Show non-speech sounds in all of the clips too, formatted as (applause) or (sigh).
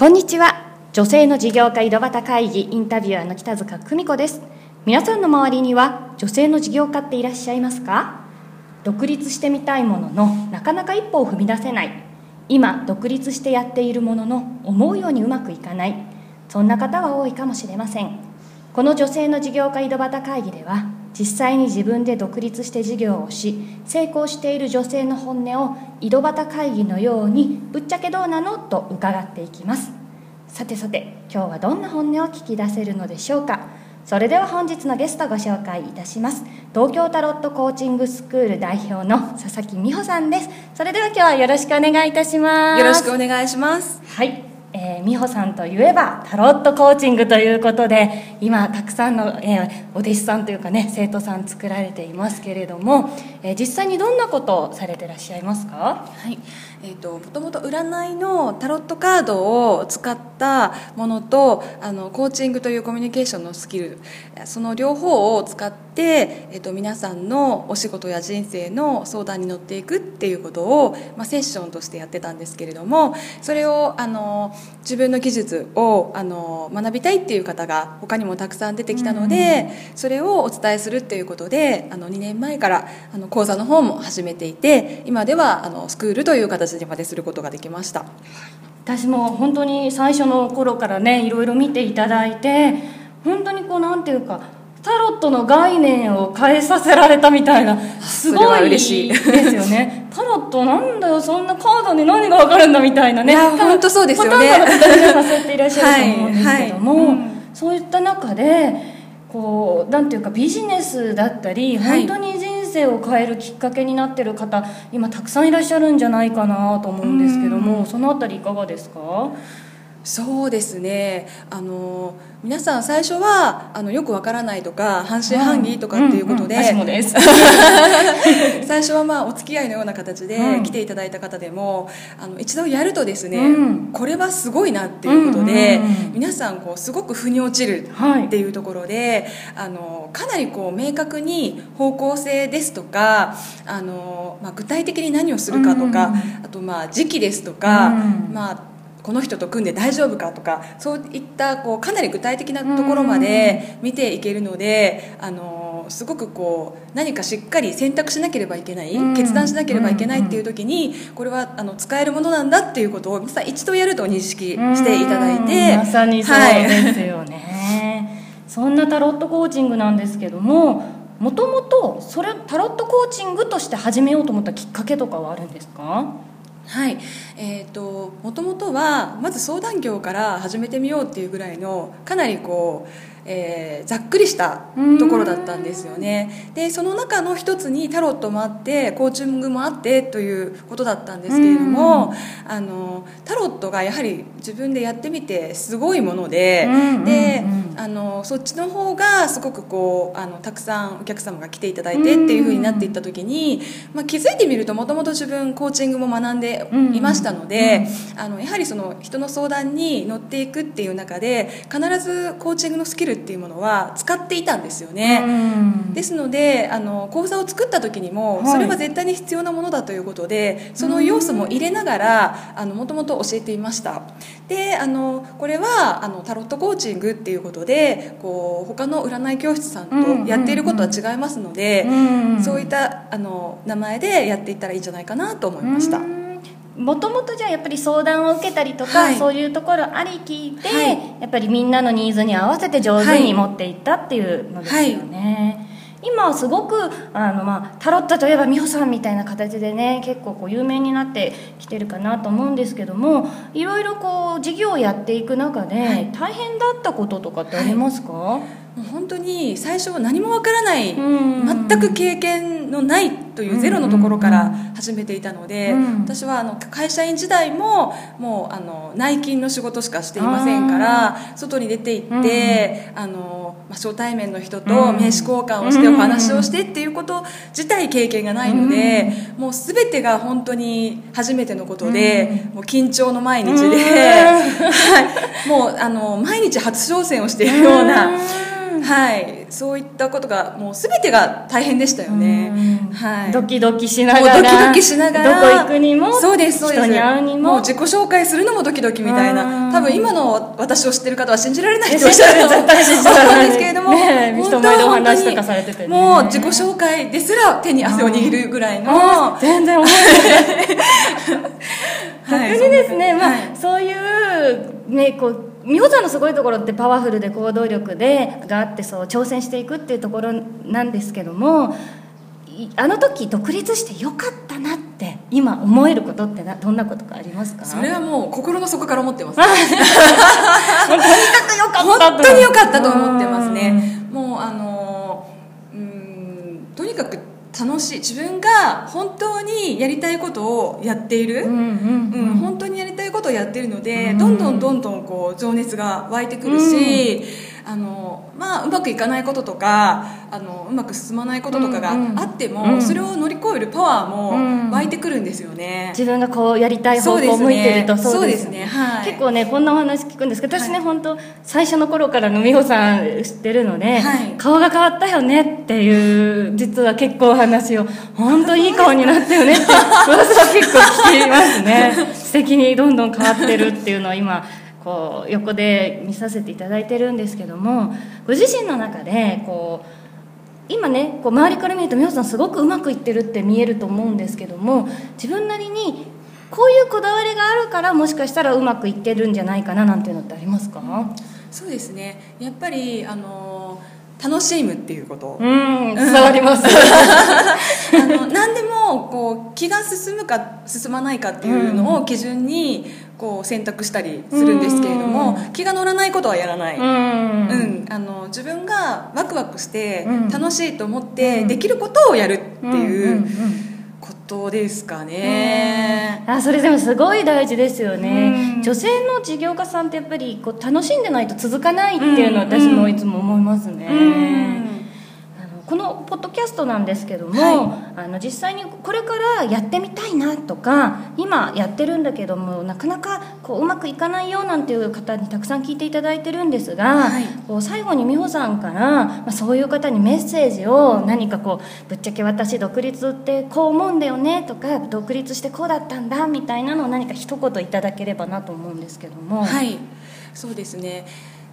こんにちは。女性の事業家井戸端会議インタビュアーの北塚久美子です。皆さんの周りには女性の事業家っていらっしゃいますか？独立してみたいもののなかなか一歩を踏み出せない。今独立してやっているものの思うようにうまくいかない。そんな方は多いかもしれません。この女性の事業家井戸端会議では実際に自分で独立して事業をし成功している女性の本音を井戸端会議のようにぶっちゃけどうなの？と伺っていきます。さてさて今日はどんな本音を聞き出せるのでしょうか？それでは本日のゲストご紹介いたします。東京タロットコーチングスクール代表の佐々木美穂さんです。それでは今日はよろしくお願いいたします。よろしくお願いします。はいえー、美穂さんといえばタロットコーチングということで今たくさんの、えー、お弟子さんというかね生徒さん作られていますけれども、えー、実際にどんなことをされてらっしゃいますか？はい。えーと、もともと占いのタロットカードを使ったものとあのコーチングというコミュニケーションのスキルその両方を使って、えーと、皆さんのお仕事や人生の相談に乗っていくっていうことを、まあ、セッションとしてやってたんですけれどもそれをあの自分の技術をあの学びたいっていう方が他にもたくさん出てきたので、うん、それをお伝えするっていうことであの2年前からあの講座の方も始めていて今ではあのスクールという形にまですることができました。私も本当に最初の頃からねいろいろ見ていただいて本当にこうなんていうかタロットの概念を変えさせられたみたいなすごいですよね (laughs) タロットなんだよそんなカードに何が分かるんだみたいなね。本当そうですよね。ほとんどの方がさせていらっしゃると思うんですけども、はいはい。うん、そういった中でこうなんていうかビジネスだったり本当に人生を変えるきっかけになってる方今たくさんいらっしゃるんじゃないかなと思うんですけどもその辺りいかがですか？そうですね。あの皆さん最初はあのよくわからないとか半信半疑とかっていうことで、うんうん、(laughs) 最初はまあお付き合いのような形で来ていただいた方でも、あの一度やるとですね、うん、これはすごいなっていうことで、皆さんこうすごく腑に落ちるっていうところで、はい、あのかなりこう明確に方向性ですとかあの、まあ、具体的に何をするかとか、あとまあ時期ですとか、まあこの人と組んで大丈夫かとかそういったこうかなり具体的なところまで見ていけるのであのすごくこう何かしっかり選択しなければいけない決断しなければいけないっていう時にこれはあの使えるものなんだっていうことをさ一度やると認識していただいてまさにそうですよね、はい、そんなタロットコーチングなんですけどももともとそれタロットコーチングとして始めようと思ったきっかけとかはあるんですか？はい。えーと、もともとはまず相談業から始めてみようっていうぐらいのかなりこうえー、ざっくりしたところだったんですよね。でその中の一つにタロットもあってコーチングもあってということだったんですけれどもあのタロットがやはり自分でやってみてすごいものででそっちの方がすごくこうあのたくさんお客様が来ていただいてっていうふうになっていった時に、まあ、気づいてみるともともと自分コーチングも学んでいましたのであのやはりその人の相談に乗っていくっていう中で必ずコーチングのスキルっていうものは使っていたんですよね、ですのであの講座を作った時にもそれは絶対に必要なものだということで、その要素も入れながらもともと教えていました。であのこれはあのタロットコーチングっていうことでこう他の占い教室さんとやっていることは違いますので、そういったあの名前でやっていったらいいんじゃないかなと思いました。もともとじゃあやっぱり相談を受けたりとか、はい、そういうところありきで、はい、やっぱりみんなのニーズに合わせて上手に持っていったっていうのですよね。はい今すごくあの、まあ、タロットといえば美穂さんみたいな形でね結構こう有名になってきてるかなと思うんですけどもいろいろこう事業をやっていく中で、大変だったこととかってありますか、はいもう本当に最初何もわからない全く経験のないというゼロのところから始めていたので私はあの会社員時代ももうあの内勤の仕事しかしていませんから外に出て行ってあの、まあ、初対面の人と名刺交換をしてお話をしてっていうこと自体経験がないのでもう全てが本当に初めてのことでもう緊張の毎日で、(laughs) はい、もうあの毎日初挑戦をしているような。はい、そういったことがもう全てが大変でしたよね、はい、ドキドキしながら。ドキドキしながら。どこ行くにもそうですそうです。人に会うにも。もう自己紹介するのもドキドキみたいうん。な多分今の私を知ってる方は信じられないいや人は信じられ絶対信じられない思うんですけれども、ね人前でお話とかされててね。もう自己紹介ですら手に汗を握るぐらいの、あ全然思って (laughs) はい。逆にですね、まあはい。そういうねこう美穂さんのすごいところってパワフルで行動力でがあってそう挑戦していくっていうところなんですけどもいあの時独立してよかったなって今思えることってなどんなことかありますか？それはもう心の底から思ってます。(laughs) とにかくよかった本当に良かったと思ってますね。もうあのうーんとにかく楽しい。自分が本当にやりたいことをやっている、うんうん。うん、ことをやっているので、どんどんどんどんこう情熱が湧いてくるし、あのまあ、うまくいかないこととかあのうまく進まないこととかがうんうんあっても、うん。それを乗り越えるパワーうん。も湧いてくるんですよね。自分がこうやりたい方そうですね。向向いてるとそうですね。はい。結構ねこんなお話聞くんですけど私ね、はい本当最初の頃からの美穂さん知ってるので、はい。顔が変わったよねっていう実は結構お話を本当いい顔になったよねって噂は結構聞きますね。(laughs) 素敵にどんどん変わってるっていうのを今こう横で見させていただいてるんですけどもご自身の中でこう今ねこう周りから見ると美穂さんすごくうまくいってるって見えると思うんですけども自分なりにこういうこだわりがあるからもしかしたらうまくいってるんじゃないかななんていうのってありますか？そうですね。やっぱりあの楽しむっていうこと、うん伝わります。(laughs) あの何でもこう気が進むか進まないかっていうのを基準にこう選択したりするんですけれども、気が乗らないことはやらない、ううん。んあの自分がワクワクしてうん。楽しいと思ってうん。できることをやるってうんうんいううん。ことですかね。あそれでもすごい大事ですよね、うん。女性の事業家さんってやっぱりこう楽しんでないと続かないっていうのはうん。私もいつも思いますね、うん。あのこのポッドキャストなんですけども、はあの実際にこれからやってみたいなとか今やってるんだけどもなかなかこううまくいかないよなんていう方にたくさん聞いていただいてるんですが、はい。こう最後に美穂さんから、まあ、そういう方にメッセージを何かこうぶっちゃけ私独立ってこう思うんだよねとか独立してこうだったんだみたいなのを何か一言いただければなと思うんですけども。はい。そうですね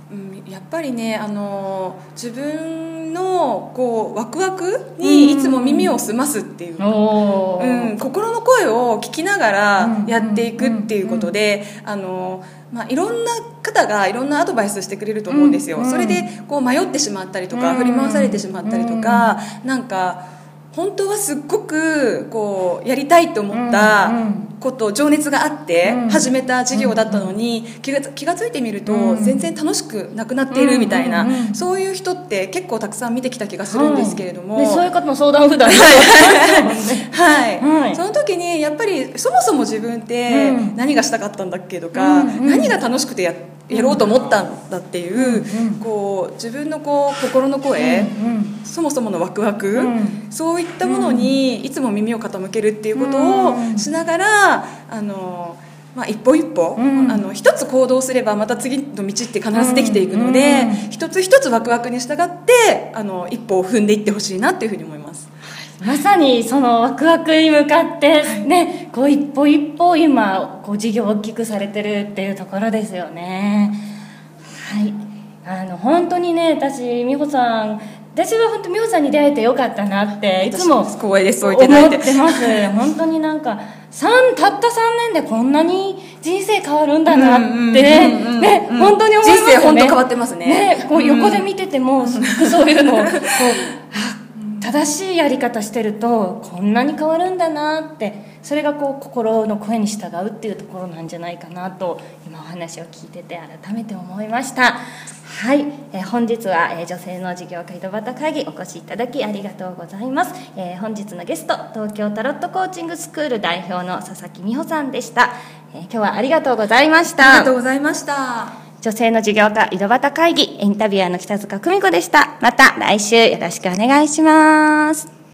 うん、やっぱりねあの自分のこうワクワクにいつも耳を澄ますっていうおうーん、心の声を聞きながらうん。やっていくっていうことで、あのまあ、いろんな方がいろんなアドバイスしてくれると思うんですよ、うん。それでこう迷ってしまったりとか、うん。振り回されてしまったりとか、なんか本当はすっごくこうやりたいと思ったうんこと、情熱があってうん。始めた事業だったのに、気がつ気が付いてみるとうん。全然楽しくなくなっているみたいな、そういう人って結構たくさん見てきた気がするんですけれども。はいねそういう方の相談を普段 (laughs) はい、はい。その時にやっぱりそもそも自分ってうん。何がしたかったんだっけとか、何が楽しくてややろうと思ったんだっていう、うんうん。こう自分のこう心の声、うんそもそものワクワク、うん。そういったものにいつも耳を傾けるっていうことをしながら、あのまあ、一歩一歩、うん。あの一つ行動すればまた次の道って必ずできていくので、うん。一つ一つワクワクに従ってあの一歩を踏んでいってほしいなっていうふうに思います。まさにそのワクワクに向かってね、こう一歩一歩今こう事業を大きくされてるっていうところですよね。はい。あの本当にね私美穂さん私は本当美穂さんに出会えてよかったなっていつも私光栄ですそう思言ってます。本当になんか三たった3年でこんなに人生変わるんだなってねうん本当に思いますよね。人生本当変わってますね。ねこう横で見ててもすごくそういうのをこう (laughs) 正しいやり方してるとこんなに変わるんだなってそれがこう心の声に従うっていうところなんじゃないかなと今お話を聞いてて改めて思いました。はい、えー本日は、えー女性の事業家井戸端会議お越しいただきありがとうございます、えー本日のゲスト東京タロットコーチングスクール代表の佐々木美穂さんでした、え今日はありがとうございました。ありがとうございました。女性の事業家井戸端会議。インタビュアーの北塚久美子でした。また来週よろしくお願いします。